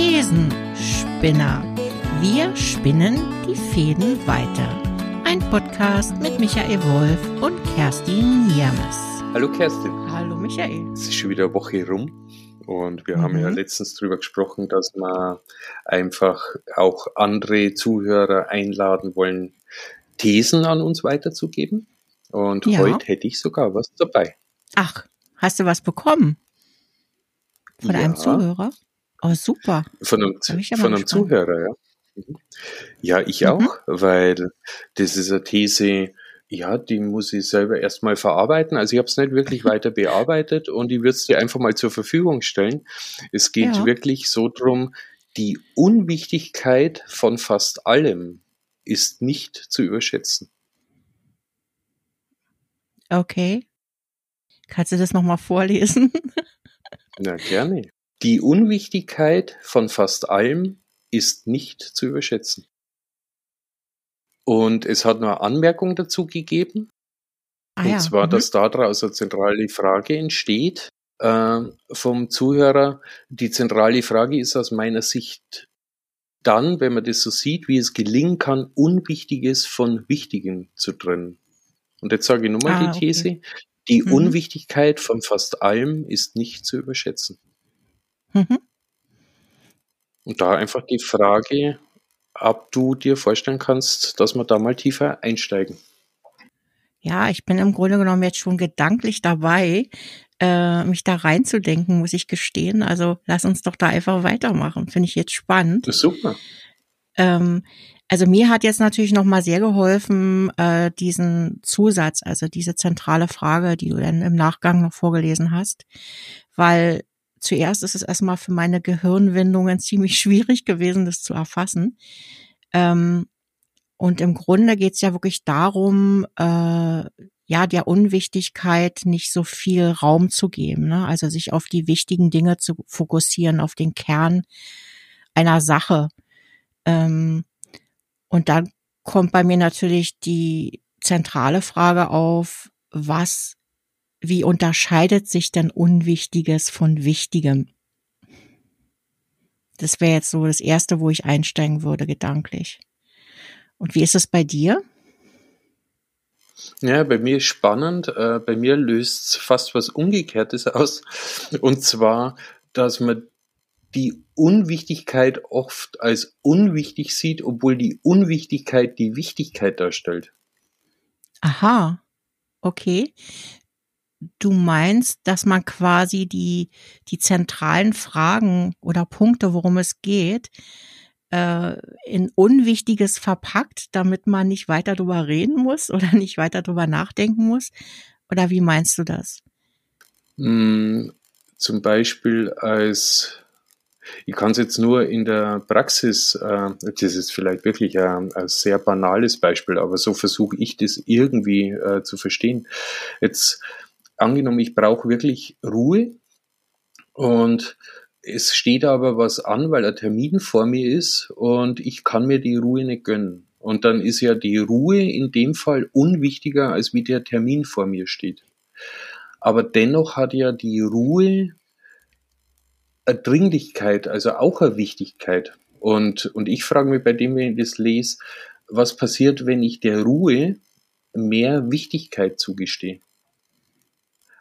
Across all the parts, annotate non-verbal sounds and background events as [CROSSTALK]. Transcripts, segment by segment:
Thesenspinner. Wir spinnen die Fäden weiter. Ein Podcast mit Michael Wolf und Kerstin Niermes. Hallo Kerstin. Hallo Michael. Es ist schon wieder eine Woche rum und wir mhm. haben ja mhm. letztens darüber gesprochen, dass wir einfach auch andere Zuhörer einladen wollen, Thesen an uns weiterzugeben. Und ja. heute hätte ich sogar was dabei. Ach, hast du was bekommen? Von ja. einem Zuhörer? Oh, super. Von einem, ja von einem Zuhörer, ja. Mhm. Ja, ich mhm. auch, weil das ist eine These, ja, die muss ich selber erstmal verarbeiten. Also ich habe es nicht wirklich [LAUGHS] weiter bearbeitet und ich würde es dir einfach mal zur Verfügung stellen. Es geht ja. wirklich so drum, die Unwichtigkeit von fast allem ist nicht zu überschätzen. Okay. Kannst du das nochmal vorlesen? [LAUGHS] Na, gerne. Die Unwichtigkeit von fast allem ist nicht zu überschätzen. Und es hat eine Anmerkung dazu gegeben. Ah, und ja. zwar, mhm. dass daraus eine zentrale Frage entsteht äh, vom Zuhörer. Die zentrale Frage ist aus meiner Sicht dann, wenn man das so sieht, wie es gelingen kann, Unwichtiges von Wichtigem zu trennen. Und jetzt sage ich nochmal ah, die These. Okay. Die mhm. Unwichtigkeit von fast allem ist nicht zu überschätzen. Mhm. Und da einfach die Frage, ob du dir vorstellen kannst, dass wir da mal tiefer einsteigen. Ja, ich bin im Grunde genommen jetzt schon gedanklich dabei, äh, mich da reinzudenken, muss ich gestehen. Also lass uns doch da einfach weitermachen. Finde ich jetzt spannend. Das ist super. Ähm, also mir hat jetzt natürlich noch mal sehr geholfen, äh, diesen Zusatz, also diese zentrale Frage, die du dann im Nachgang noch vorgelesen hast, weil zuerst ist es erstmal für meine Gehirnwindungen ziemlich schwierig gewesen, das zu erfassen. Ähm, und im Grunde geht es ja wirklich darum, äh, ja, der Unwichtigkeit nicht so viel Raum zu geben, ne? also sich auf die wichtigen Dinge zu fokussieren, auf den Kern einer Sache. Ähm, und dann kommt bei mir natürlich die zentrale Frage auf, was, wie unterscheidet sich denn Unwichtiges von Wichtigem? Das wäre jetzt so das erste, wo ich einsteigen würde, gedanklich. Und wie ist es bei dir? Ja, bei mir ist spannend. Äh, bei mir löst fast was Umgekehrtes [LAUGHS] aus. Und zwar, dass man die Unwichtigkeit oft als unwichtig sieht, obwohl die Unwichtigkeit die Wichtigkeit darstellt. Aha, okay. Du meinst, dass man quasi die, die zentralen Fragen oder Punkte, worum es geht, äh, in Unwichtiges verpackt, damit man nicht weiter drüber reden muss oder [LAUGHS] nicht weiter drüber nachdenken muss? Oder wie meinst du das? Mm, zum Beispiel als ich kann es jetzt nur in der Praxis, äh, das ist vielleicht wirklich ein, ein, sehr banales Beispiel, aber so versuche ich das irgendwie äh, zu verstehen. Jetzt angenommen, ich brauche wirklich Ruhe und es steht aber was an, weil ein Termin vor mir ist und ich kann mir die Ruhe nicht gönnen. Und dann ist ja die Ruhe in dem Fall unwichtiger, als wie der Termin vor mir steht. Aber dennoch hat ja die Ruhe eine Dringlichkeit, also auch eine Wichtigkeit. Und, und ich frage mich bei dem, wenn ich das lese, was passiert, wenn ich der Ruhe mehr Wichtigkeit zugestehe?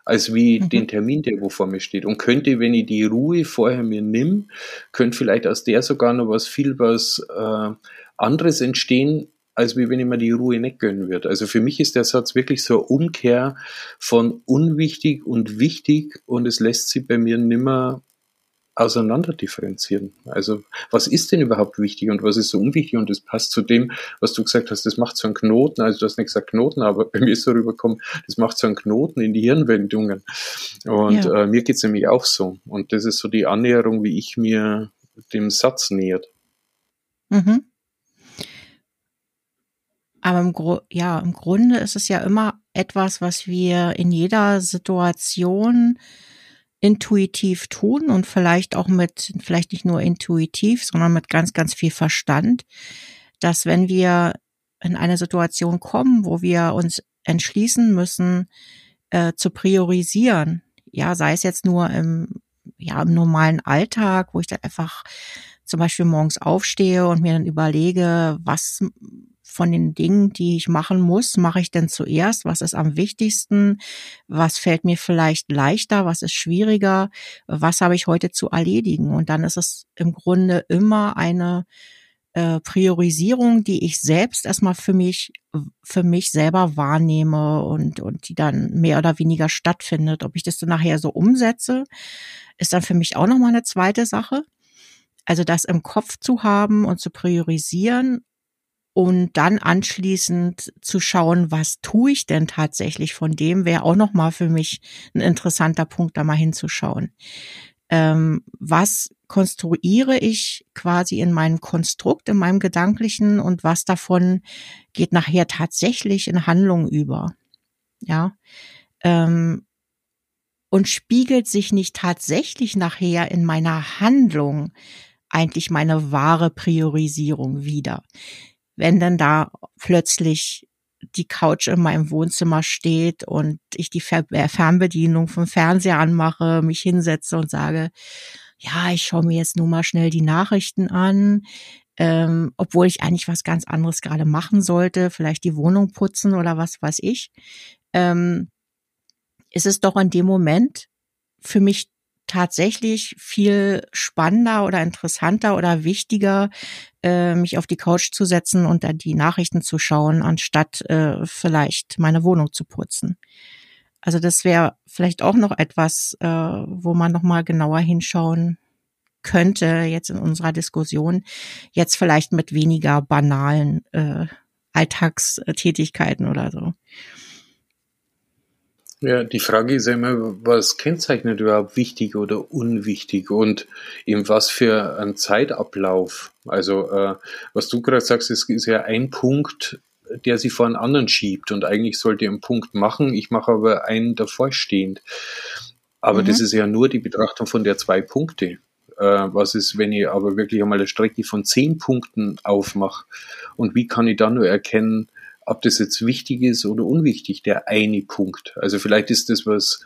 Als wie mhm. den Termin, der wo vor mir steht. Und könnte, wenn ich die Ruhe vorher mir nimm, könnte vielleicht aus der sogar noch was viel was äh, anderes entstehen, als wie wenn ich mir die Ruhe nicht gönnen würde. Also für mich ist der Satz wirklich so eine Umkehr von unwichtig und wichtig und es lässt sich bei mir nimmer auseinander differenzieren. Also was ist denn überhaupt wichtig und was ist so unwichtig und das passt zu dem, was du gesagt hast, das macht so einen Knoten, also du hast nicht gesagt Knoten, aber [LAUGHS] bei mir ist so rübergekommen, das macht so einen Knoten in die Hirnwendungen und ja. äh, mir geht's nämlich auch so und das ist so die Annäherung, wie ich mir dem Satz nähert. Mhm. Aber im, Gru ja, im Grunde ist es ja immer etwas, was wir in jeder Situation intuitiv tun und vielleicht auch mit, vielleicht nicht nur intuitiv, sondern mit ganz, ganz viel Verstand, dass wenn wir in eine Situation kommen, wo wir uns entschließen müssen, äh, zu priorisieren, ja, sei es jetzt nur im ja, im normalen Alltag, wo ich dann einfach zum Beispiel morgens aufstehe und mir dann überlege, was von den Dingen, die ich machen muss, mache ich denn zuerst? Was ist am wichtigsten? Was fällt mir vielleicht leichter? Was ist schwieriger? Was habe ich heute zu erledigen? Und dann ist es im Grunde immer eine äh, Priorisierung, die ich selbst erstmal für mich, für mich selber wahrnehme und, und die dann mehr oder weniger stattfindet. Ob ich das dann nachher so umsetze, ist dann für mich auch nochmal eine zweite Sache. Also das im Kopf zu haben und zu priorisieren und dann anschließend zu schauen, was tue ich denn tatsächlich von dem, wäre auch nochmal für mich ein interessanter Punkt, da mal hinzuschauen. Ähm, was konstruiere ich quasi in meinem Konstrukt, in meinem Gedanklichen und was davon geht nachher tatsächlich in Handlung über. Ja. Ähm, und spiegelt sich nicht tatsächlich nachher in meiner Handlung eigentlich meine wahre Priorisierung wieder wenn dann da plötzlich die Couch in meinem Wohnzimmer steht und ich die äh, Fernbedienung vom Fernseher anmache, mich hinsetze und sage, ja, ich schaue mir jetzt nur mal schnell die Nachrichten an, ähm, obwohl ich eigentlich was ganz anderes gerade machen sollte, vielleicht die Wohnung putzen oder was weiß ich, ähm, ist es doch in dem Moment für mich tatsächlich viel spannender oder interessanter oder wichtiger, äh, mich auf die Couch zu setzen und dann die Nachrichten zu schauen, anstatt äh, vielleicht meine Wohnung zu putzen. Also das wäre vielleicht auch noch etwas, äh, wo man noch mal genauer hinschauen könnte jetzt in unserer Diskussion. Jetzt vielleicht mit weniger banalen äh, Alltagstätigkeiten oder so. Ja, die Frage ist ja immer, was kennzeichnet überhaupt wichtig oder unwichtig und in was für ein Zeitablauf. Also äh, was du gerade sagst, ist, ist ja ein Punkt, der sich vor einen anderen schiebt und eigentlich sollte er einen Punkt machen, ich mache aber einen davor stehend. Aber mhm. das ist ja nur die Betrachtung von der zwei Punkte. Äh, was ist, wenn ich aber wirklich einmal eine Strecke von zehn Punkten aufmache und wie kann ich dann nur erkennen, ob das jetzt wichtig ist oder unwichtig, der eine Punkt. Also vielleicht ist das, was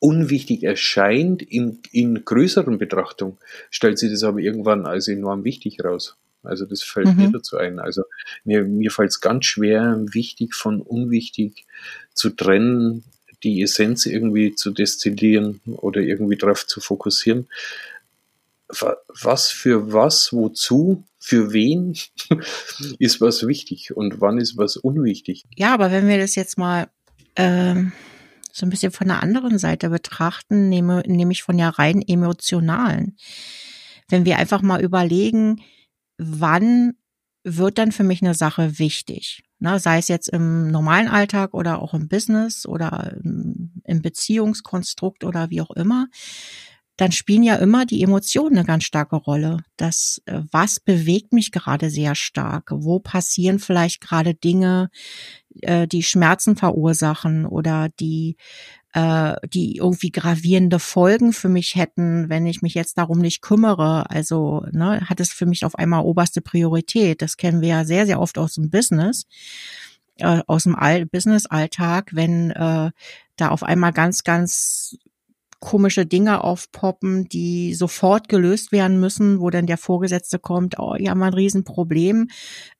unwichtig erscheint in, in größeren Betrachtung, stellt sich das aber irgendwann als enorm wichtig raus. Also das fällt mhm. mir dazu ein. Also mir, mir fällt es ganz schwer, wichtig von unwichtig zu trennen, die Essenz irgendwie zu destillieren oder irgendwie darauf zu fokussieren. Was für was, wozu für wen [LAUGHS] ist was wichtig und wann ist was unwichtig. Ja, aber wenn wir das jetzt mal ähm, so ein bisschen von der anderen Seite betrachten, nehme, nämlich von der rein emotionalen. Wenn wir einfach mal überlegen, wann wird dann für mich eine Sache wichtig? Ne, sei es jetzt im normalen Alltag oder auch im Business oder im Beziehungskonstrukt oder wie auch immer dann spielen ja immer die Emotionen eine ganz starke Rolle. Das, äh, was bewegt mich gerade sehr stark? Wo passieren vielleicht gerade Dinge, äh, die Schmerzen verursachen oder die, äh, die irgendwie gravierende Folgen für mich hätten, wenn ich mich jetzt darum nicht kümmere. Also ne, hat es für mich auf einmal oberste Priorität. Das kennen wir ja sehr, sehr oft aus dem Business aus dem Business-Alltag, wenn äh, da auf einmal ganz, ganz komische Dinge aufpoppen, die sofort gelöst werden müssen, wo dann der Vorgesetzte kommt, oh, ihr habt ein Riesenproblem,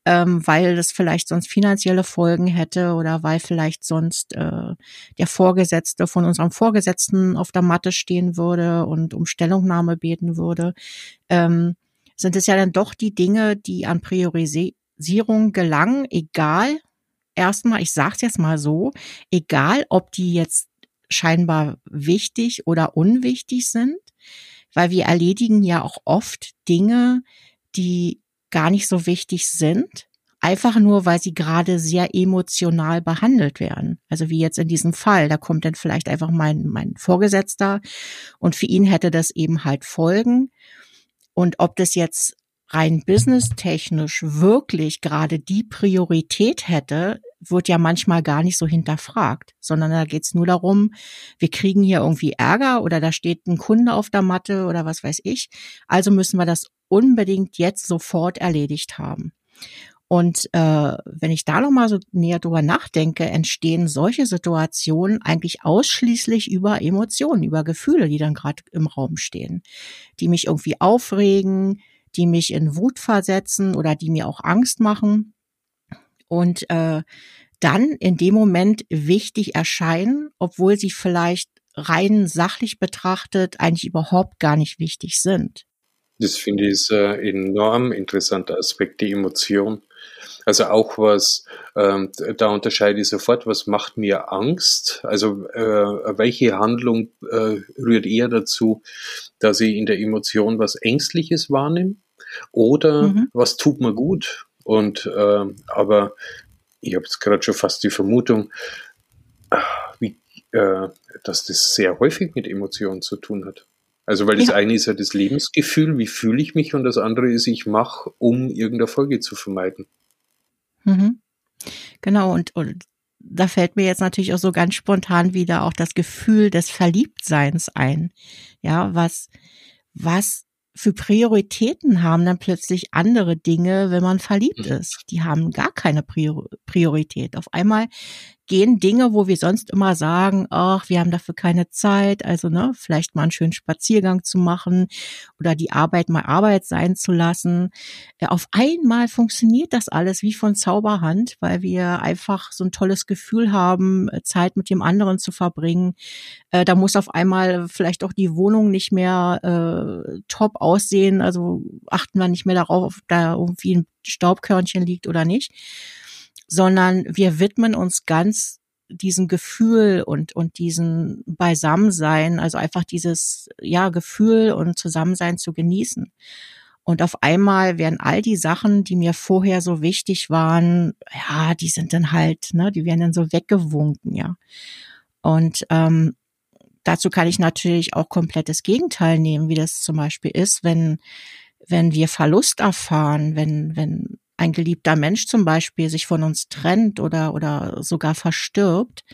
ähm, weil das vielleicht sonst finanzielle Folgen hätte oder weil vielleicht sonst äh, der Vorgesetzte von unserem Vorgesetzten auf der Matte stehen würde und um Stellungnahme beten würde, ähm, sind es ja dann doch die Dinge, die an Priorisierung gelangen, egal, erstmal, ich sag's jetzt mal so, egal ob die jetzt scheinbar wichtig oder unwichtig sind, weil wir erledigen ja auch oft Dinge, die gar nicht so wichtig sind, einfach nur, weil sie gerade sehr emotional behandelt werden. Also wie jetzt in diesem Fall, da kommt dann vielleicht einfach mein, mein Vorgesetzter und für ihn hätte das eben halt Folgen. Und ob das jetzt rein businesstechnisch wirklich gerade die Priorität hätte, wird ja manchmal gar nicht so hinterfragt, sondern da geht's nur darum, wir kriegen hier irgendwie Ärger oder da steht ein Kunde auf der Matte oder was weiß ich. Also müssen wir das unbedingt jetzt sofort erledigt haben. Und äh, wenn ich da noch mal so näher drüber nachdenke, entstehen solche Situationen eigentlich ausschließlich über Emotionen, über Gefühle, die dann gerade im Raum stehen, die mich irgendwie aufregen, die mich in Wut versetzen oder die mir auch Angst machen und äh, dann in dem Moment wichtig erscheinen, obwohl sie vielleicht rein sachlich betrachtet eigentlich überhaupt gar nicht wichtig sind. Das finde ich ist ein enorm interessanter Aspekt, die Emotion. Also auch was, ähm, da unterscheide ich sofort, was macht mir Angst? Also äh, welche Handlung äh, rührt eher dazu, dass ich in der Emotion was Ängstliches wahrnehme? Oder mhm. was tut mir gut? Und äh, aber ich habe jetzt gerade schon fast die Vermutung, wie, äh, dass das sehr häufig mit Emotionen zu tun hat. Also weil das ja. eine ist ja das Lebensgefühl, wie fühle ich mich, und das andere ist, ich mache, um irgendeine Folge zu vermeiden. Mhm. Genau, und, und da fällt mir jetzt natürlich auch so ganz spontan wieder auch das Gefühl des Verliebtseins ein. Ja, was, was für Prioritäten haben dann plötzlich andere Dinge, wenn man verliebt mhm. ist. Die haben gar keine Priorität. Auf einmal gehen Dinge, wo wir sonst immer sagen, ach, wir haben dafür keine Zeit, also ne, vielleicht mal einen schönen Spaziergang zu machen oder die Arbeit mal Arbeit sein zu lassen. Äh, auf einmal funktioniert das alles wie von Zauberhand, weil wir einfach so ein tolles Gefühl haben, äh, Zeit mit dem anderen zu verbringen. Äh, da muss auf einmal vielleicht auch die Wohnung nicht mehr äh, top aussehen, also achten wir nicht mehr darauf, ob da irgendwie ein Staubkörnchen liegt oder nicht sondern wir widmen uns ganz diesem Gefühl und, und diesen Beisammensein, also einfach dieses, ja, Gefühl und Zusammensein zu genießen. Und auf einmal werden all die Sachen, die mir vorher so wichtig waren, ja, die sind dann halt, ne, die werden dann so weggewunken, ja. Und ähm, dazu kann ich natürlich auch komplettes Gegenteil nehmen, wie das zum Beispiel ist, wenn, wenn wir Verlust erfahren, wenn, wenn ein geliebter Mensch zum Beispiel sich von uns trennt oder, oder sogar verstirbt,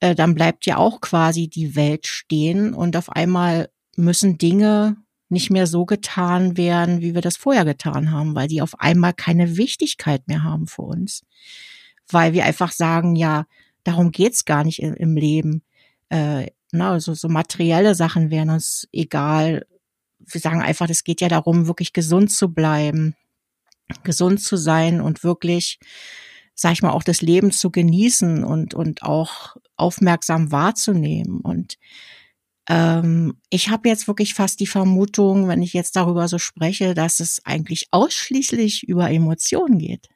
äh, dann bleibt ja auch quasi die Welt stehen und auf einmal müssen Dinge nicht mehr so getan werden, wie wir das vorher getan haben, weil die auf einmal keine Wichtigkeit mehr haben für uns. Weil wir einfach sagen, ja, darum geht's gar nicht im, im Leben. Äh, na, also so materielle Sachen wären uns egal. Wir sagen einfach, es geht ja darum, wirklich gesund zu bleiben, gesund zu sein und wirklich, sag ich mal, auch das Leben zu genießen und, und auch aufmerksam wahrzunehmen. Und ähm, ich habe jetzt wirklich fast die Vermutung, wenn ich jetzt darüber so spreche, dass es eigentlich ausschließlich über Emotionen geht.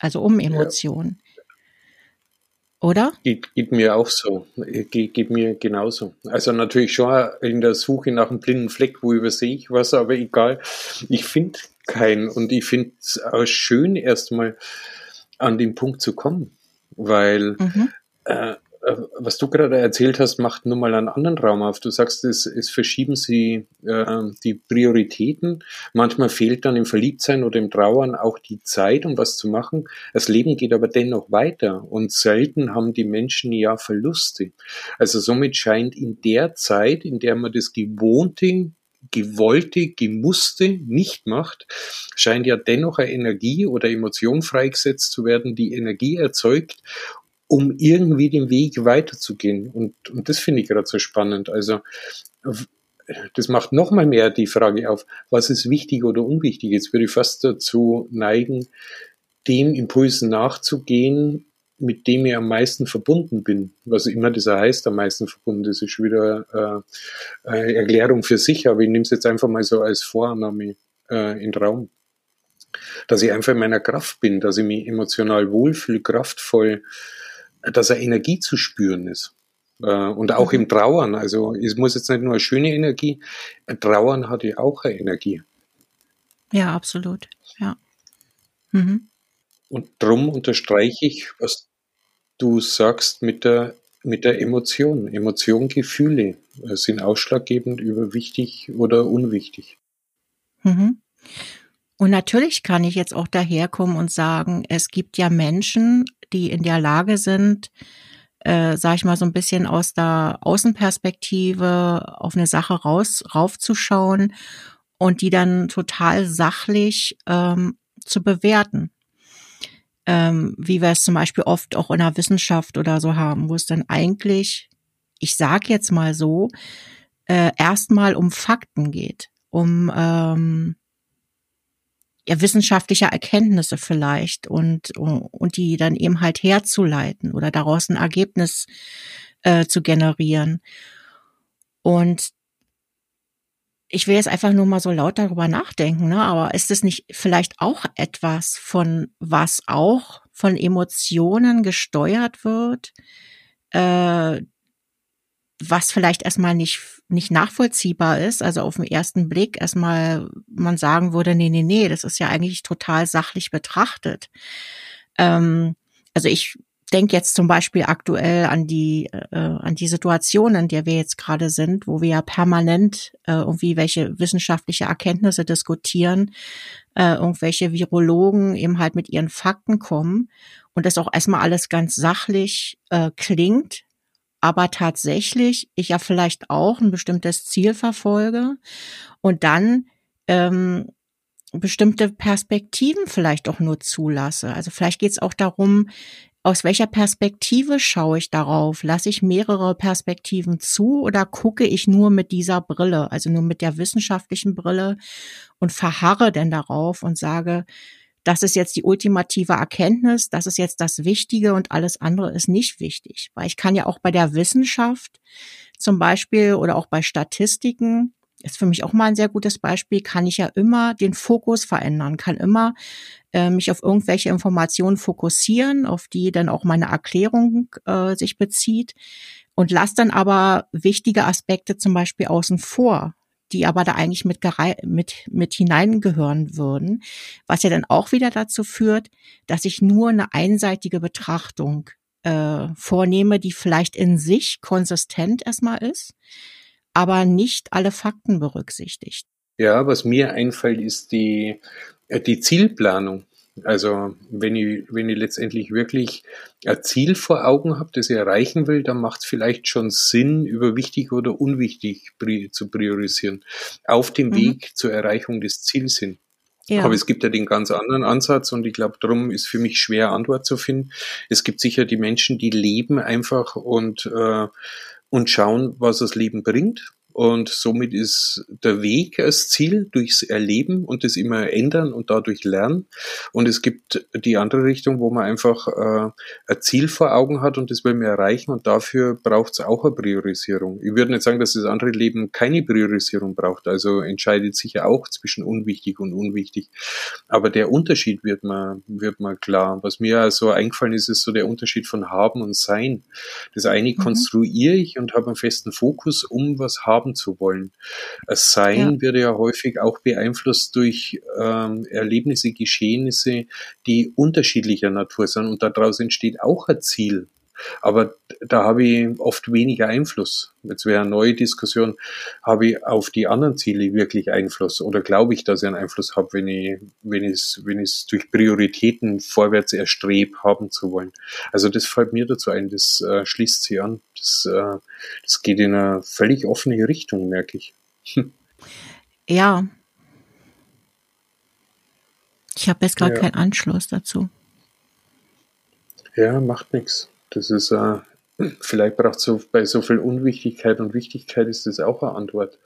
Also um Emotionen. Ja. Oder? Geht, geht mir auch so. Geht, geht mir genauso. Also natürlich schon in der Suche nach einem blinden Fleck, wo übersehe ich was, aber egal. Ich finde keinen. Und ich finde es auch schön, erstmal an den Punkt zu kommen, weil mhm. äh, äh, was du gerade erzählt hast, macht nur mal einen anderen Raum auf. Du sagst, es, es verschieben sie äh, die Prioritäten. Manchmal fehlt dann im Verliebtsein oder im Trauern auch die Zeit, um was zu machen. Das Leben geht aber dennoch weiter und selten haben die Menschen ja Verluste. Also somit scheint in der Zeit, in der man das Gewohnte gewollte, gemusste nicht macht, scheint ja dennoch eine Energie oder Emotion freigesetzt zu werden, die Energie erzeugt, um irgendwie den Weg weiterzugehen. Und, und das finde ich gerade so spannend. Also das macht nochmal mehr die Frage auf, was ist wichtig oder unwichtig. Jetzt würde ich fast dazu neigen, dem Impulsen nachzugehen, mit dem ich am meisten verbunden bin. Was immer das heißt, am meisten verbunden, das ist schon wieder äh, eine Erklärung für sich, aber ich nehme es jetzt einfach mal so als Vorannahme äh, in den Raum. Dass ich einfach in meiner Kraft bin, dass ich mich emotional wohlfühle, kraftvoll, dass eine Energie zu spüren ist. Äh, und auch mhm. im Trauern, also es muss jetzt nicht nur eine schöne Energie, Trauern hat ja auch eine Energie. Ja, absolut. Ja. Mhm. Und drum unterstreiche ich, was du sagst mit der, mit der Emotion. Emotion, Gefühle äh, sind ausschlaggebend über wichtig oder unwichtig. Mhm. Und natürlich kann ich jetzt auch daherkommen und sagen, es gibt ja Menschen, die in der Lage sind, äh, sag ich mal, so ein bisschen aus der Außenperspektive auf eine Sache raus, raufzuschauen und die dann total sachlich ähm, zu bewerten. Ähm, wie wir es zum Beispiel oft auch in der Wissenschaft oder so haben, wo es dann eigentlich, ich sag jetzt mal so, äh, erstmal um Fakten geht, um ähm, ja, wissenschaftliche Erkenntnisse vielleicht und, und die dann eben halt herzuleiten oder daraus ein Ergebnis äh, zu generieren. Und ich will jetzt einfach nur mal so laut darüber nachdenken, ne? aber ist es nicht vielleicht auch etwas, von was auch von Emotionen gesteuert wird, äh, was vielleicht erstmal nicht, nicht nachvollziehbar ist, also auf den ersten Blick erstmal man sagen würde, nee, nee, nee, das ist ja eigentlich total sachlich betrachtet. Ähm, also ich denke jetzt zum Beispiel aktuell an die äh, an die Situation, in der wir jetzt gerade sind, wo wir ja permanent äh, irgendwie welche wissenschaftliche Erkenntnisse diskutieren, äh, irgendwelche Virologen eben halt mit ihren Fakten kommen und das auch erstmal alles ganz sachlich äh, klingt, aber tatsächlich ich ja vielleicht auch ein bestimmtes Ziel verfolge und dann ähm, bestimmte Perspektiven vielleicht auch nur zulasse. Also vielleicht geht es auch darum, aus welcher Perspektive schaue ich darauf? Lasse ich mehrere Perspektiven zu oder gucke ich nur mit dieser Brille, also nur mit der wissenschaftlichen Brille und verharre denn darauf und sage, das ist jetzt die ultimative Erkenntnis, das ist jetzt das Wichtige und alles andere ist nicht wichtig. Weil ich kann ja auch bei der Wissenschaft zum Beispiel oder auch bei Statistiken ist für mich auch mal ein sehr gutes Beispiel, kann ich ja immer den Fokus verändern, kann immer äh, mich auf irgendwelche Informationen fokussieren, auf die dann auch meine Erklärung äh, sich bezieht und lass dann aber wichtige Aspekte zum Beispiel außen vor, die aber da eigentlich mit, mit, mit hineingehören würden, was ja dann auch wieder dazu führt, dass ich nur eine einseitige Betrachtung äh, vornehme, die vielleicht in sich konsistent erstmal ist, aber nicht alle Fakten berücksichtigt. Ja, was mir einfällt, ist die, äh, die Zielplanung. Also wenn ich, wenn ich letztendlich wirklich ein Ziel vor Augen habe, das ich erreichen will, dann macht es vielleicht schon Sinn, über wichtig oder unwichtig zu priorisieren, auf dem mhm. Weg zur Erreichung des Ziels hin. Ja. Aber es gibt ja den ganz anderen Ansatz und ich glaube, darum ist für mich schwer Antwort zu finden. Es gibt sicher die Menschen, die leben einfach und, äh, und schauen, was das Leben bringt und somit ist der Weg als Ziel durchs Erleben und das immer ändern und dadurch lernen. Und es gibt die andere Richtung, wo man einfach äh, ein Ziel vor Augen hat und das will man erreichen und dafür braucht es auch eine Priorisierung. Ich würde nicht sagen, dass das andere Leben keine Priorisierung braucht. Also entscheidet sich ja auch zwischen unwichtig und unwichtig. Aber der Unterschied wird mal, wird mal klar. Was mir also eingefallen ist, ist so der Unterschied von haben und sein. Das eine mhm. konstruiere ich und habe einen festen Fokus, um was haben haben zu wollen. Das Sein ja. wird ja häufig auch beeinflusst durch ähm, Erlebnisse, Geschehnisse, die unterschiedlicher Natur sind und daraus entsteht auch ein Ziel. Aber da habe ich oft weniger Einfluss. Jetzt wäre eine neue Diskussion, habe ich auf die anderen Ziele wirklich Einfluss oder glaube ich, dass ich einen Einfluss habe, wenn ich, wenn ich wenn ich es durch Prioritäten vorwärts erstrebe, haben zu wollen. Also das fällt mir dazu ein, das äh, schließt sich an. Das, äh, das geht in eine völlig offene Richtung, merke ich. [LAUGHS] Ja. Ich habe jetzt gerade ja. keinen Anschluss dazu. Ja, macht nichts. Das ist, äh, vielleicht braucht so bei so viel Unwichtigkeit und Wichtigkeit ist das auch eine Antwort.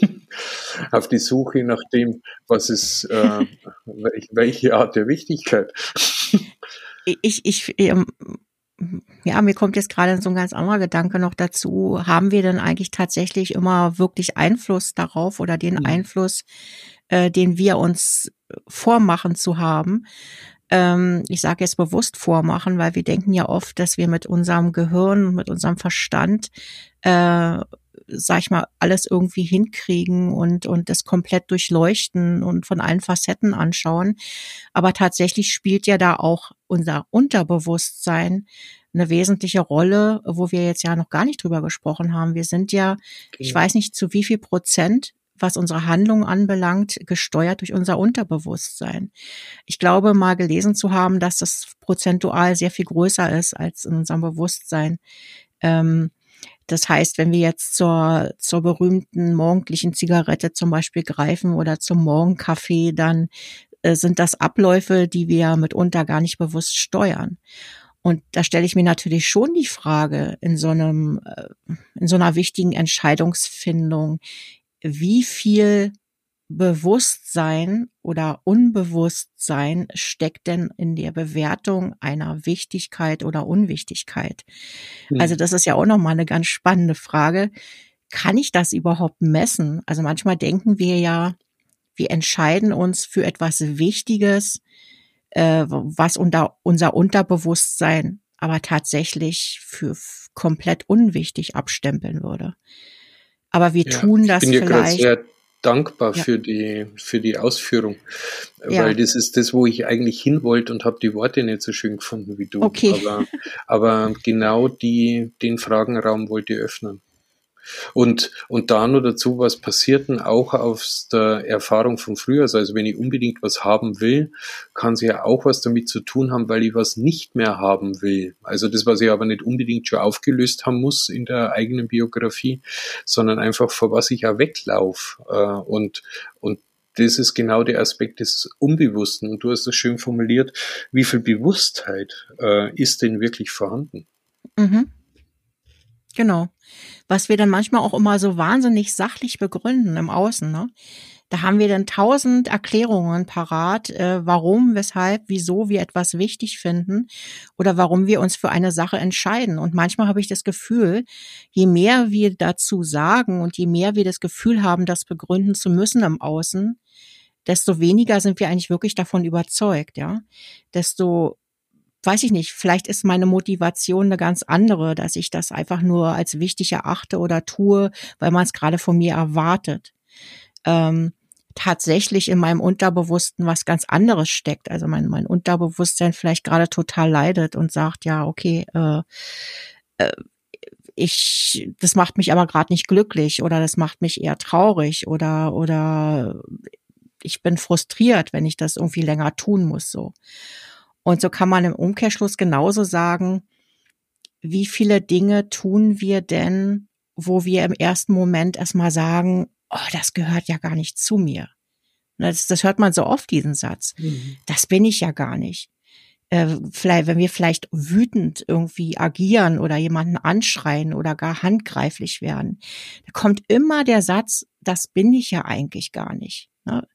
[LAUGHS] Auf die Suche nach dem, was ist, äh, welche Art der Wichtigkeit. ich, ich, ähm, ja, mir kommt jetzt gerade so ein ganz anderer Gedanke noch dazu. Haben wir denn eigentlich tatsächlich immer wirklich Einfluss darauf oder den mhm. Einfluss, äh, den wir uns vormachen zu haben? Ähm, ich sage jetzt bewusst vormachen, weil wir denken ja oft, dass wir mit unserem Gehirn, mit unserem Verstand, äh, sag ich mal, alles irgendwie hinkriegen und, und das komplett durchleuchten und von allen Facetten anschauen. Aber tatsächlich spielt ja da auch unser Unterbewusstsein eine wesentliche Rolle, wo wir jetzt ja noch gar nicht drüber gesprochen haben. Wir sind ja, ich genau. weiß nicht zu wie viel Prozent was unsere Handlung anbelangt, gesteuert durch unser Unterbewusstsein. Ich glaube, mal gelesen zu haben, dass das prozentual sehr viel größer ist als in unserem Bewusstsein. Ähm, das heißt, wenn wir jetzt zur, zur berühmten morgendlichen Zigarette zum Beispiel greifen oder zum Morgenkaffee, dann äh, sind das Abläufe, die wir mitunter gar nicht bewusst steuern. Und da stelle ich mir natürlich schon die Frage in so einem, äh, in so einer wichtigen Entscheidungsfindung, wie viel Bewusstsein oder Unbewusstsein steckt denn in der Bewertung einer Wichtigkeit oder Unwichtigkeit? Mhm. Also das ist ja auch nochmal eine ganz spannende Frage. Kann ich das überhaupt messen? Also manchmal denken wir ja, wir entscheiden uns für etwas Wichtiges, äh, was unter unser Unterbewusstsein aber tatsächlich für komplett unwichtig abstempeln würde. Aber wir ja, tun das vielleicht dankbar ja. für die für die Ausführung, ja. weil das ist das, wo ich eigentlich hin wollte und habe die Worte nicht so schön gefunden wie du. Okay. Aber, aber genau die den Fragenraum wollte ich öffnen. Und, und da nur dazu, was passiert denn auch aus der Erfahrung von früher? Also wenn ich unbedingt was haben will, kann es ja auch was damit zu tun haben, weil ich was nicht mehr haben will. Also das, was ich aber nicht unbedingt schon aufgelöst haben muss in der eigenen Biografie, sondern einfach vor was ich ja weglaufe. Äh, und, und das ist genau der Aspekt des Unbewussten. Und du hast das schön formuliert. Wie viel Bewusstheit äh, ist denn wirklich vorhanden? Mhm. Genau. Was wir dann manchmal auch immer so wahnsinnig sachlich begründen im Außen, ne? Da haben wir dann tausend Erklärungen parat, äh, warum, weshalb, wieso wir etwas wichtig finden oder warum wir uns für eine Sache entscheiden. Und manchmal habe ich das Gefühl, je mehr wir dazu sagen und je mehr wir das Gefühl haben, das begründen zu müssen im Außen, desto weniger sind wir eigentlich wirklich davon überzeugt, ja. Desto weiß ich nicht, vielleicht ist meine Motivation eine ganz andere, dass ich das einfach nur als wichtig erachte oder tue, weil man es gerade von mir erwartet. Ähm, tatsächlich in meinem Unterbewussten was ganz anderes steckt. Also mein, mein Unterbewusstsein vielleicht gerade total leidet und sagt, ja, okay, äh, äh, ich, das macht mich aber gerade nicht glücklich oder das macht mich eher traurig oder, oder ich bin frustriert, wenn ich das irgendwie länger tun muss, so. Und so kann man im Umkehrschluss genauso sagen, wie viele Dinge tun wir denn, wo wir im ersten Moment erstmal sagen, oh, das gehört ja gar nicht zu mir. Das, das hört man so oft, diesen Satz. Mhm. Das bin ich ja gar nicht. Äh, vielleicht, wenn wir vielleicht wütend irgendwie agieren oder jemanden anschreien oder gar handgreiflich werden, da kommt immer der Satz, das bin ich ja eigentlich gar nicht. Ne?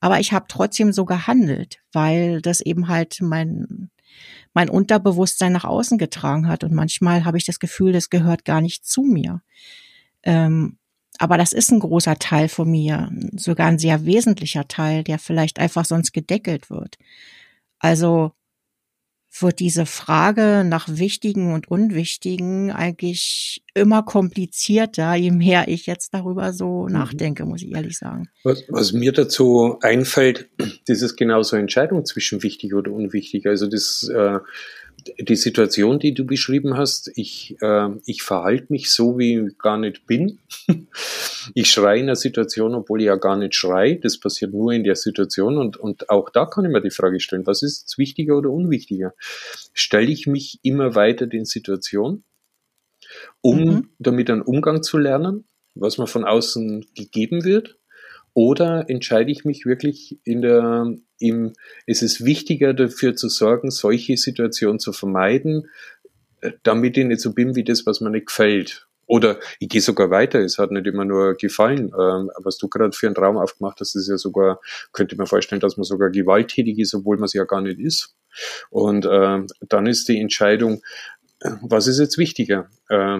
Aber ich habe trotzdem so gehandelt, weil das eben halt mein, mein Unterbewusstsein nach außen getragen hat. Und manchmal habe ich das Gefühl, das gehört gar nicht zu mir. Ähm, aber das ist ein großer Teil von mir, sogar ein sehr wesentlicher Teil, der vielleicht einfach sonst gedeckelt wird. Also wird diese Frage nach Wichtigen und Unwichtigen eigentlich immer komplizierter, je mehr ich jetzt darüber so mhm. nachdenke, muss ich ehrlich sagen. Was, was mir dazu einfällt, [CLEARS THROAT] das ist genauso Entscheidung zwischen wichtig oder unwichtig. Also das äh, die Situation, die du beschrieben hast, ich, äh, ich verhalte mich so, wie ich gar nicht bin. [LAUGHS] ich schreie in einer Situation, obwohl ich ja gar nicht schreie. Das passiert nur in der Situation und, und auch da kann ich mir die Frage stellen, was ist wichtiger oder unwichtiger? Stelle ich mich immer weiter den Situationen, um mhm. damit einen Umgang zu lernen, was mir von außen gegeben wird? Oder entscheide ich mich wirklich in der, im, es ist wichtiger dafür zu sorgen, solche Situationen zu vermeiden, äh, damit ich nicht so bin wie das, was mir nicht gefällt. Oder ich gehe sogar weiter, es hat nicht immer nur gefallen. Ähm, was du gerade für einen Traum aufgemacht hast, ist ja sogar, könnte man vorstellen, dass man sogar gewalttätig ist, obwohl man es ja gar nicht ist. Und äh, dann ist die Entscheidung, äh, was ist jetzt wichtiger, äh,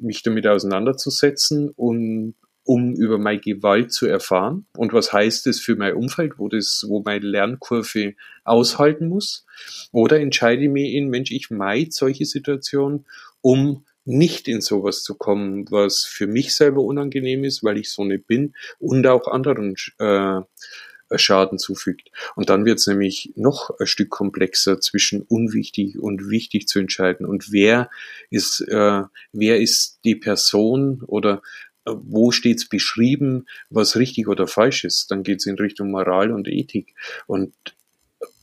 mich damit auseinanderzusetzen und um über meine Gewalt zu erfahren und was heißt es für mein Umfeld, wo das, wo meine Lernkurve aushalten muss? Oder entscheide ich mich in, Mensch, ich meide solche Situationen, um nicht in sowas zu kommen, was für mich selber unangenehm ist, weil ich so nicht bin und auch anderen äh, Schaden zufügt. Und dann wird es nämlich noch ein Stück komplexer zwischen unwichtig und wichtig zu entscheiden. Und wer ist, äh, wer ist die Person oder wo steht's beschrieben, was richtig oder falsch ist. Dann geht's in Richtung Moral und Ethik. Und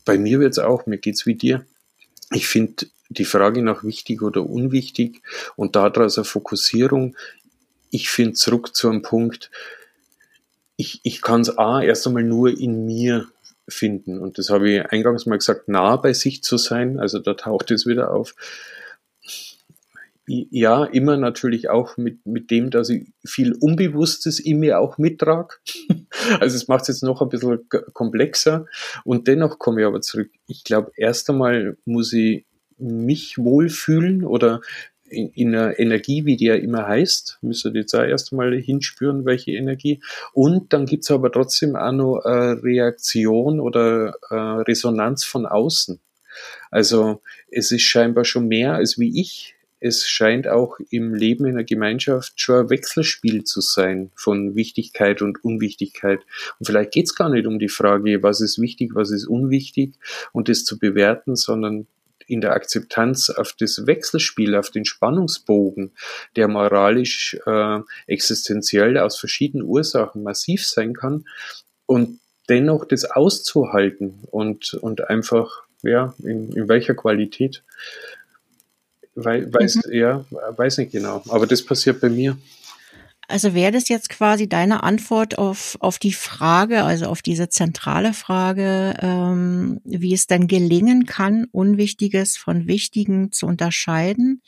bei mir wird's auch, mir geht's wie dir. Ich finde die Frage nach wichtig oder unwichtig und daraus eine Fokussierung, ich finde zurück zu einem Punkt, ich, ich kann es A erst einmal nur in mir finden. Und das habe ich eingangs mal gesagt, nah bei sich zu sein. Also da taucht es wieder auf. Ja, immer natürlich auch mit, mit dem, dass ich viel Unbewusstes in mir auch mittrage. [LAUGHS] Also es macht es jetzt noch ein bisschen komplexer. Und dennoch komme ich aber zurück. Ich glaube, erst einmal muss ich mich wohlfühlen oder in, in einer Energie, wie die ja immer heißt, müsst ihr jetzt auch erst einmal hinspüren, welche Energie. Und dann gibt's aber trotzdem auch noch eine Reaktion oder eine Resonanz von außen. Also es ist scheinbar schon mehr als wie ich. Es scheint auch im Leben in der Gemeinschaft schon ein Wechselspiel zu sein von Wichtigkeit und Unwichtigkeit. Und vielleicht geht's gar nicht um die Frage, was ist wichtig, was ist unwichtig und das zu bewerten, sondern in der Akzeptanz auf das Wechselspiel, auf den Spannungsbogen, der moralisch äh, existenziell aus verschiedenen Ursachen massiv sein kann und dennoch das auszuhalten und, und einfach, ja, in, in welcher Qualität, weiß, mhm. ja, weiß nicht genau, aber das passiert bei mir. Also wäre das jetzt quasi deine Antwort auf, auf die Frage, also auf diese zentrale Frage, ähm, wie es denn gelingen kann, Unwichtiges von Wichtigen zu unterscheiden,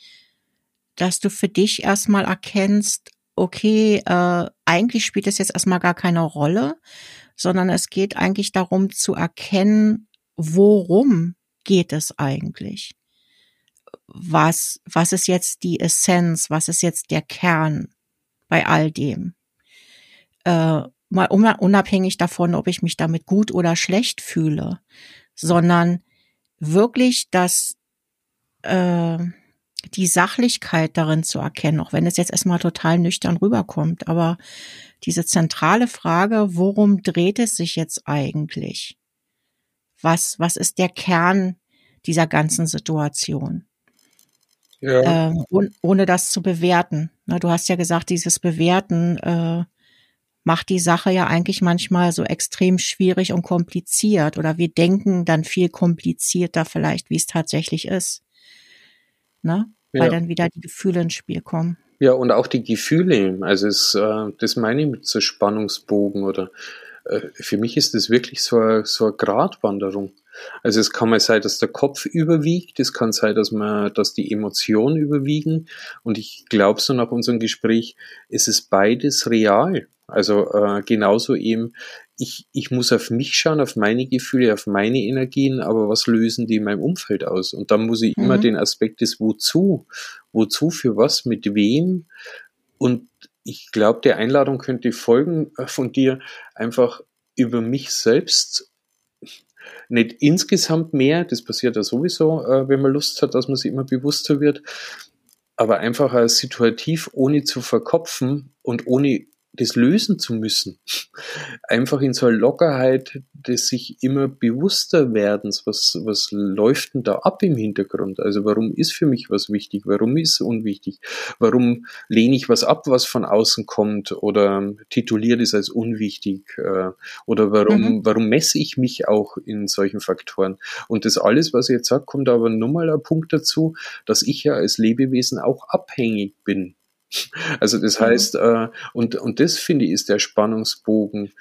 dass du für dich erstmal erkennst, okay, äh, eigentlich spielt es jetzt erstmal gar keine Rolle, sondern es geht eigentlich darum zu erkennen, worum geht es eigentlich? Was, was ist jetzt die Essenz? Was ist jetzt der Kern? bei all dem. Äh, mal unabhängig davon, ob ich mich damit gut oder schlecht fühle, sondern wirklich das, äh, die Sachlichkeit darin zu erkennen, auch wenn es jetzt erstmal total nüchtern rüberkommt. Aber diese zentrale Frage, worum dreht es sich jetzt eigentlich? Was, was ist der Kern dieser ganzen Situation? Ja. ähm, ohne das zu bewerten. Na, du hast ja gesagt, dieses Bewerten äh, macht die Sache ja eigentlich manchmal so extrem schwierig und kompliziert oder wir denken dann viel komplizierter vielleicht, wie es tatsächlich ist. Ne? Weil dann wieder die Gefühle ins Spiel kommen. Ja, und auch die Gefühle, also es, äh, das meine ich mit so Spannungsbogen oder für mich ist das wirklich so eine, so eine Gratwanderung. Also es kann mal sein, dass der Kopf überwiegt, es kann sein, dass man, dass die Emotionen überwiegen. Und ich glaube so nach unserem Gespräch, es ist beides real. Also äh, genauso eben, ich, ich muss auf mich schauen, auf meine Gefühle, auf meine Energien, aber was lösen die in meinem Umfeld aus? Und dann muss ich mhm. immer den Aspekt des Wozu, wozu, für was, mit wem. Und ich glaube, der Einladung könnte folgen äh, von dir, einfach über mich selbst nicht insgesamt mehr, das passiert ja sowieso, äh, wenn man Lust hat, dass man sich immer bewusster wird, aber einfach als situativ, ohne zu verkopfen und ohne das lösen zu müssen. Einfach in so einer Lockerheit des sich immer bewusster werdens, was, was läuft denn da ab im Hintergrund? Also warum ist für mich was wichtig? Warum ist unwichtig? Warum lehne ich was ab, was von außen kommt oder tituliert es als unwichtig? Äh, oder warum, mhm. warum messe ich mich auch in solchen Faktoren? Und das alles, was ich jetzt sage, kommt aber nochmal ein Punkt dazu, dass ich ja als Lebewesen auch abhängig bin also das mhm. heißt, äh, und, und das finde ich ist der Spannungsbogen.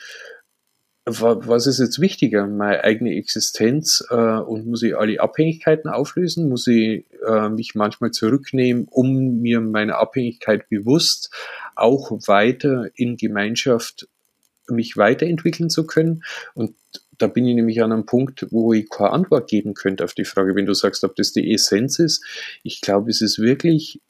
Was ist jetzt wichtiger? Meine eigene Existenz äh, und muss ich alle Abhängigkeiten auflösen? Muss ich äh, mich manchmal zurücknehmen, um mir meine Abhängigkeit bewusst auch weiter in Gemeinschaft mich weiterentwickeln zu können? Und da bin ich nämlich an einem Punkt, wo ich keine Antwort geben könnte auf die Frage, wenn du sagst, ob das die Essenz ist. Ich glaube, es ist wirklich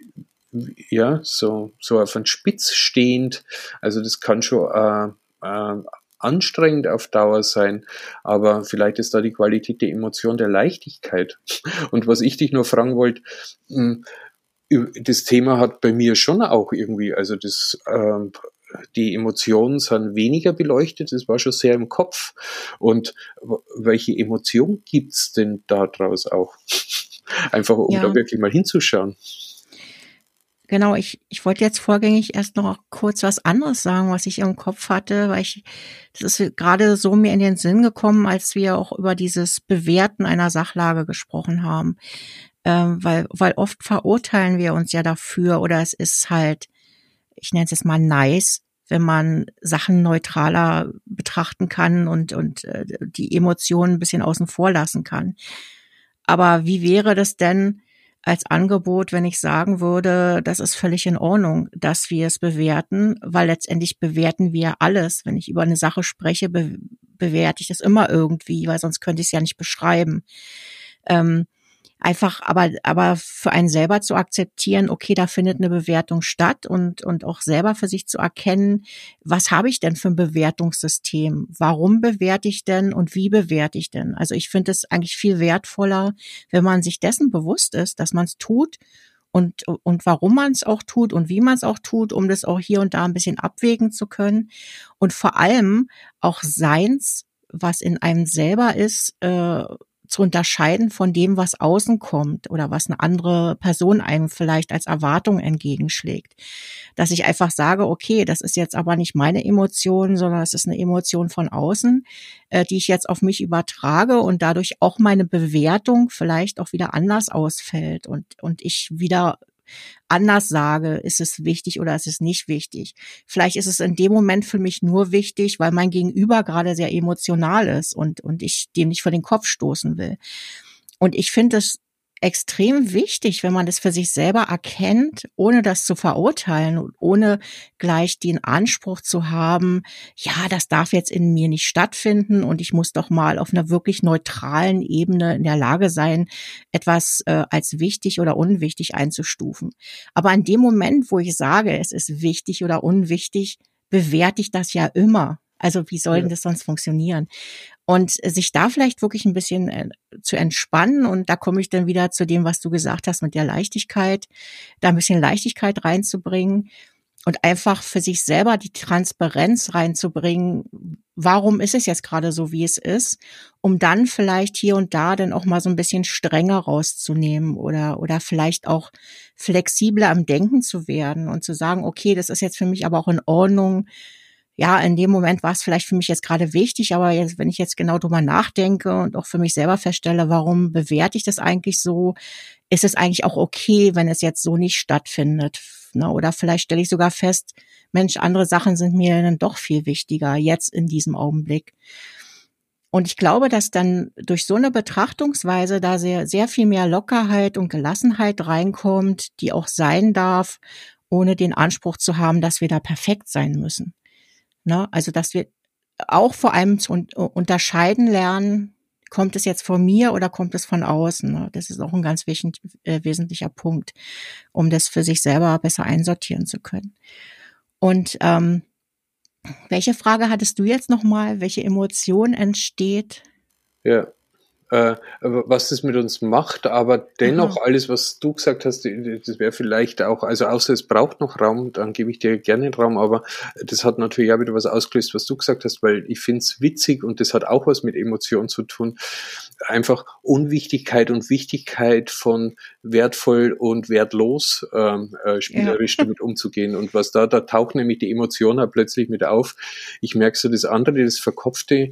ja, so, so auf einen Spitz stehend. Also das kann schon äh, äh, anstrengend auf Dauer sein, aber vielleicht ist da die Qualität der Emotion der Leichtigkeit. Und was ich dich nur fragen wollte, hm, das Thema hat bei mir schon auch irgendwie, also das, äh, die Emotionen sind weniger beleuchtet, das war schon sehr im Kopf. Und welche Emotion gibt's denn da draus auch? [LAUGHS] Einfach um ja. da wirklich mal hinzuschauen. Genau, ich, ich wollte jetzt vorgängig erst noch kurz was anderes sagen, was ich im Kopf hatte, weil ich, das ist gerade so mir in den Sinn gekommen, als wir auch über dieses Bewerten einer Sachlage gesprochen haben. Ähm, weil, weil oft verurteilen wir uns ja dafür oder es ist halt, ich nenne es jetzt mal nice, wenn man Sachen neutraler betrachten kann und, und äh, die Emotionen ein bisschen außen vor lassen kann. Aber wie wäre das denn als Angebot, wenn ich sagen würde, das ist völlig in Ordnung, dass wir es bewerten, weil letztendlich bewerten wir alles. Wenn ich über eine Sache spreche, be bewerte ich es immer irgendwie, weil sonst könnte ich es ja nicht beschreiben. Ähm, einfach aber aber für einen selber zu akzeptieren, okay, da findet eine Bewertung statt und und auch selber für sich zu erkennen, was habe ich denn für ein Bewertungssystem? Warum bewerte ich denn und wie bewerte ich denn? Also ich finde es eigentlich viel wertvoller, wenn man sich dessen bewusst ist, dass man es tut und, und warum man es auch tut und wie man es auch tut, um das auch hier und da ein bisschen abwägen zu können. Und vor allem auch Seins, was in einem selber ist, äh, zu unterscheiden von dem, was außen kommt oder was eine andere Person einem vielleicht als Erwartung entgegenschlägt. Dass ich einfach sage, okay, das ist jetzt aber nicht meine Emotion, sondern es ist eine Emotion von außen, äh, die ich jetzt auf mich übertrage und dadurch auch meine Bewertung vielleicht auch wieder anders ausfällt und, und ich wieder anders sage, ist es wichtig oder ist es nicht wichtig. Vielleicht ist es in dem Moment für mich nur wichtig, weil mein Gegenüber gerade sehr emotional ist und, und ich dem nicht vor den Kopf stoßen will. Und ich finde es extrem wichtig, wenn man das für sich selber erkennt, ohne das zu verurteilen und ohne gleich den Anspruch zu haben, ja, das darf jetzt in mir nicht stattfinden und ich muss doch mal auf einer wirklich neutralen Ebene in der Lage sein, etwas äh, als wichtig oder unwichtig einzustufen. Aber in dem Moment, wo ich sage, es ist wichtig oder unwichtig, bewerte ich das ja immer. Also wie soll denn das sonst funktionieren? Und sich da vielleicht wirklich ein bisschen äh, zu entspannen. Und da komme ich dann wieder zu dem, was du gesagt hast mit der Leichtigkeit, da ein bisschen Leichtigkeit reinzubringen und einfach für sich selber die Transparenz reinzubringen. Warum ist es jetzt gerade so, wie es ist? Um dann vielleicht hier und da dann auch mal so ein bisschen strenger rauszunehmen oder, oder vielleicht auch flexibler am Denken zu werden und zu sagen, okay, das ist jetzt für mich aber auch in Ordnung, ja, in dem Moment war es vielleicht für mich jetzt gerade wichtig, aber jetzt, wenn ich jetzt genau drüber nachdenke und auch für mich selber feststelle, warum bewerte ich das eigentlich so, ist es eigentlich auch okay, wenn es jetzt so nicht stattfindet. Ne? Oder vielleicht stelle ich sogar fest, Mensch, andere Sachen sind mir dann doch viel wichtiger jetzt in diesem Augenblick. Und ich glaube, dass dann durch so eine Betrachtungsweise da sehr, sehr viel mehr Lockerheit und Gelassenheit reinkommt, die auch sein darf, ohne den Anspruch zu haben, dass wir da perfekt sein müssen. Ne? Also, dass wir auch vor allem zu unterscheiden lernen, kommt es jetzt von mir oder kommt es von außen? Ne? Das ist auch ein ganz äh, wesentlicher Punkt, um das für sich selber besser einsortieren zu können. Und ähm, welche Frage hattest du jetzt nochmal? Welche Emotion entsteht? Ja, äh, was das mit uns macht, aber dennoch mhm. alles, was du gesagt hast, das wäre vielleicht auch, also außer es braucht noch Raum, dann gebe ich dir gerne Raum, aber das hat natürlich auch wieder was ausgelöst, was du gesagt hast, weil ich finde es witzig und das hat auch was mit Emotionen zu tun, einfach Unwichtigkeit und Wichtigkeit von wertvoll und wertlos ähm, äh, spielerisch ja. [LAUGHS] damit umzugehen und was da, da taucht nämlich die Emotion halt plötzlich mit auf. Ich merke so das andere, das Verkopfte,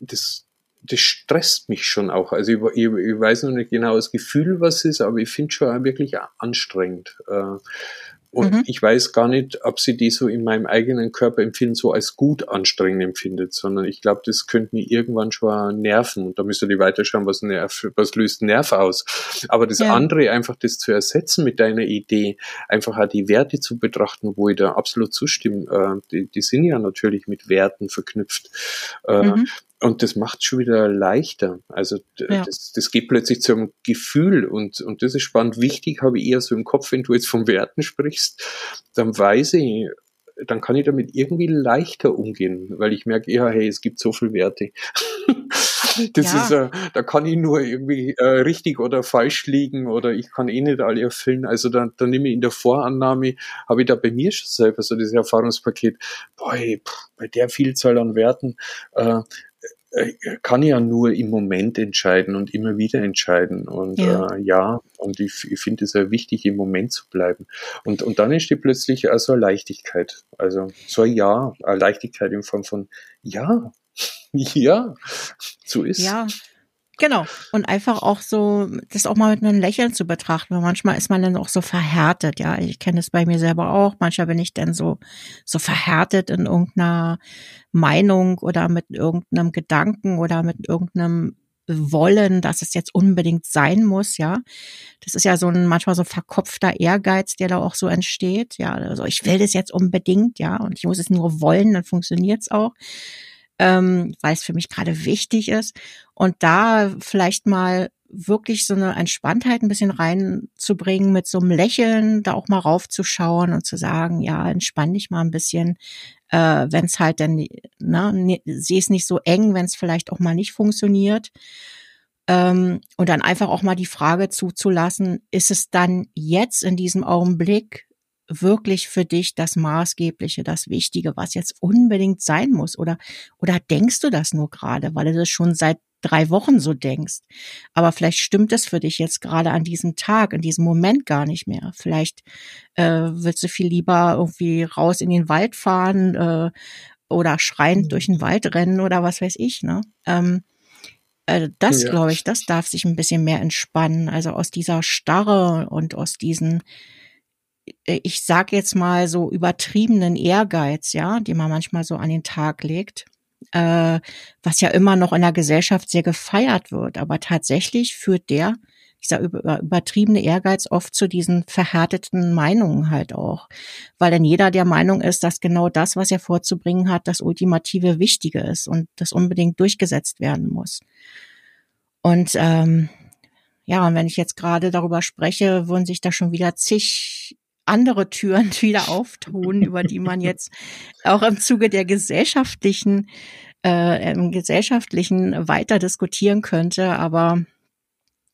das, das stresst mich schon auch. Also ich, ich, ich weiß noch nicht genau das Gefühl, was ist, aber ich finde schon wirklich anstrengend. Äh, und mhm. ich weiß gar nicht, ob sie die so in meinem eigenen Körper empfinden, so als gut anstrengend empfindet, sondern ich glaube, das könnte mich irgendwann schon nerven. Und da müsste die weiterschauen, was, nerv, was löst Nerv aus. Aber das ja. andere, einfach das zu ersetzen mit deiner Idee, einfach auch die Werte zu betrachten, wo ich da absolut zustimme, äh, die, die sind ja natürlich mit Werten verknüpft. Äh, mhm. Und das macht schon wieder leichter. Also ja. das, das geht plötzlich zum Gefühl und, und das ist spannend. Wichtig habe ich eher so im Kopf, wenn du jetzt von Werten sprichst, dann weiß ich, dann kann ich damit irgendwie leichter umgehen, weil ich merke, ja, hey, es gibt so viele Werte. [LAUGHS] das ja. ist, äh, da kann ich nur irgendwie äh, richtig oder falsch liegen oder ich kann eh nicht alle erfüllen. Also dann, dann nehme ich in der Vorannahme, habe ich da bei mir schon selber so dieses Erfahrungspaket, boy, pff, bei der Vielzahl an Werten, äh, kann ja nur im Moment entscheiden und immer wieder entscheiden. Und ja, äh, ja und ich, ich finde es sehr wichtig, im Moment zu bleiben. Und, und dann entsteht plötzlich also eine Leichtigkeit. Also so ein Ja, eine Leichtigkeit in Form von Ja, [LAUGHS] ja, so ist. Ja. Genau. Und einfach auch so, das auch mal mit einem Lächeln zu betrachten. Weil manchmal ist man dann auch so verhärtet, ja. Ich kenne es bei mir selber auch. Manchmal bin ich dann so, so verhärtet in irgendeiner Meinung oder mit irgendeinem Gedanken oder mit irgendeinem wollen, dass es jetzt unbedingt sein muss, ja. Das ist ja so ein manchmal so verkopfter Ehrgeiz, der da auch so entsteht, ja. Also ich will das jetzt unbedingt, ja, und ich muss es nur wollen, dann funktioniert's auch, ähm, weil es für mich gerade wichtig ist. Und da vielleicht mal wirklich so eine Entspanntheit ein bisschen reinzubringen, mit so einem Lächeln da auch mal raufzuschauen und zu sagen, ja, entspann dich mal ein bisschen, äh, wenn es halt dann, ne, sieh es nicht so eng, wenn es vielleicht auch mal nicht funktioniert. Ähm, und dann einfach auch mal die Frage zuzulassen, ist es dann jetzt in diesem Augenblick wirklich für dich das Maßgebliche, das Wichtige, was jetzt unbedingt sein muss? Oder, oder denkst du das nur gerade, weil du das schon seit drei Wochen so denkst. Aber vielleicht stimmt es für dich jetzt gerade an diesem Tag, in diesem Moment gar nicht mehr. Vielleicht äh, willst du viel lieber irgendwie raus in den Wald fahren äh, oder schreiend mhm. durch den Wald rennen oder was weiß ich. Ne? Ähm, äh, das ja. glaube ich, das darf sich ein bisschen mehr entspannen. Also aus dieser Starre und aus diesen ich sag jetzt mal so übertriebenen Ehrgeiz, ja, die man manchmal so an den Tag legt, äh, was ja immer noch in der Gesellschaft sehr gefeiert wird. Aber tatsächlich führt der, dieser übertriebene Ehrgeiz oft zu diesen verhärteten Meinungen halt auch. Weil dann jeder der Meinung ist, dass genau das, was er vorzubringen hat, das ultimative Wichtige ist und das unbedingt durchgesetzt werden muss. Und ähm, ja, und wenn ich jetzt gerade darüber spreche, würden sich da schon wieder zig andere Türen [LAUGHS] wieder auftun, über die man jetzt auch im Zuge der gesellschaftlichen, äh, im gesellschaftlichen weiter diskutieren könnte. Aber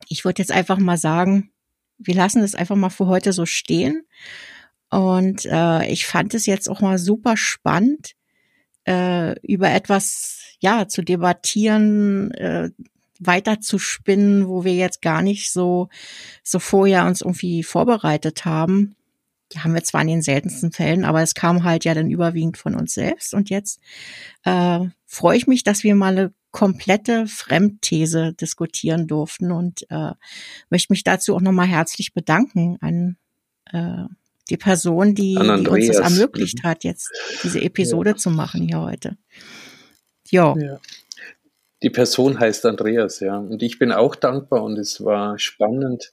ich würde jetzt einfach mal sagen, wir lassen es einfach mal für heute so stehen. Und äh, ich fand es jetzt auch mal super spannend, äh, über etwas ja zu debattieren, äh, weiter zu spinnen, wo wir jetzt gar nicht so so vorher uns irgendwie vorbereitet haben die haben wir zwar in den seltensten Fällen, aber es kam halt ja dann überwiegend von uns selbst. Und jetzt äh, freue ich mich, dass wir mal eine komplette Fremdthese diskutieren durften und äh, möchte mich dazu auch nochmal herzlich bedanken an äh, die Person, die, die uns das ermöglicht mhm. hat, jetzt diese Episode ja. zu machen hier heute. Jo. Ja. Die Person heißt Andreas, ja. Und ich bin auch dankbar und es war spannend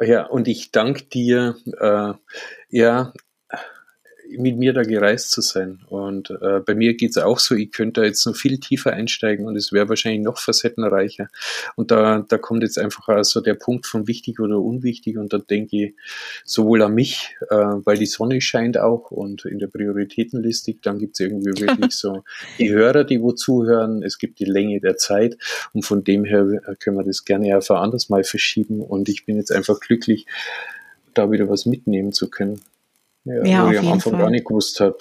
ja, und ich danke dir, äh, ja, mit mir da gereist zu sein. Und äh, bei mir geht's auch so, ich könnte da jetzt noch viel tiefer einsteigen und es wäre wahrscheinlich noch facettenreicher. Und da, da kommt jetzt einfach also der Punkt von wichtig oder unwichtig. Und da denke ich sowohl an mich, äh, weil die Sonne scheint auch und in der Prioritätenliste, dann gibt's irgendwie wirklich so [LAUGHS] die Hörer, die wo zuhören, es gibt die Länge der Zeit. Und von dem her können wir das gerne einfach anders mal verschieben. Und ich bin jetzt einfach glücklich, da wieder was mitnehmen zu können. Ja, ja wo ich am Anfang Fall. gar nicht gewusst habe,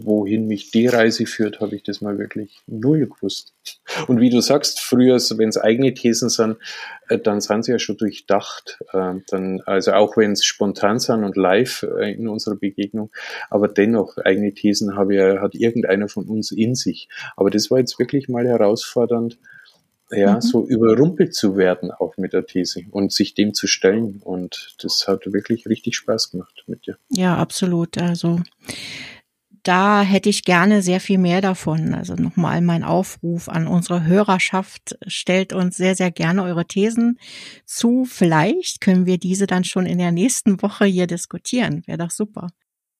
wohin mich die Reise führt, habe ich das mal wirklich null gewusst. Und wie du sagst, früher, wenn es eigene Thesen sind, äh, dann sind sie ja schon durchdacht. Äh, dann, also auch wenn es spontan sind und live äh, in unserer Begegnung, aber dennoch eigene Thesen habe ja, hat irgendeiner von uns in sich. Aber das war jetzt wirklich mal herausfordernd, ja, mhm. so überrumpelt zu werden auch mit der These und sich dem zu stellen. Und das hat wirklich richtig Spaß gemacht mit dir. Ja, absolut. Also da hätte ich gerne sehr viel mehr davon. Also nochmal mein Aufruf an unsere Hörerschaft. Stellt uns sehr, sehr gerne eure Thesen zu. Vielleicht können wir diese dann schon in der nächsten Woche hier diskutieren. Wäre doch super.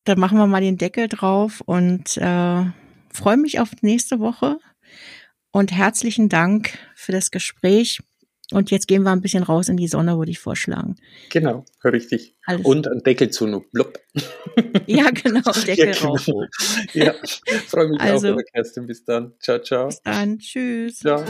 Dann machen wir mal den Deckel drauf und äh, freue mich auf nächste Woche und herzlichen Dank für das Gespräch. Und jetzt gehen wir ein bisschen raus in die Sonne, würde ich vorschlagen. Genau, richtig. Alles. Und ein Deckel zu, nur blub. [LAUGHS] Ja, genau, [LAUGHS] Deckel ja, genau. rauf. Ja, freue mich also, auch, Kerstin. Bis dann. Ciao, ciao. Bis dann. Tschüss. Ciao.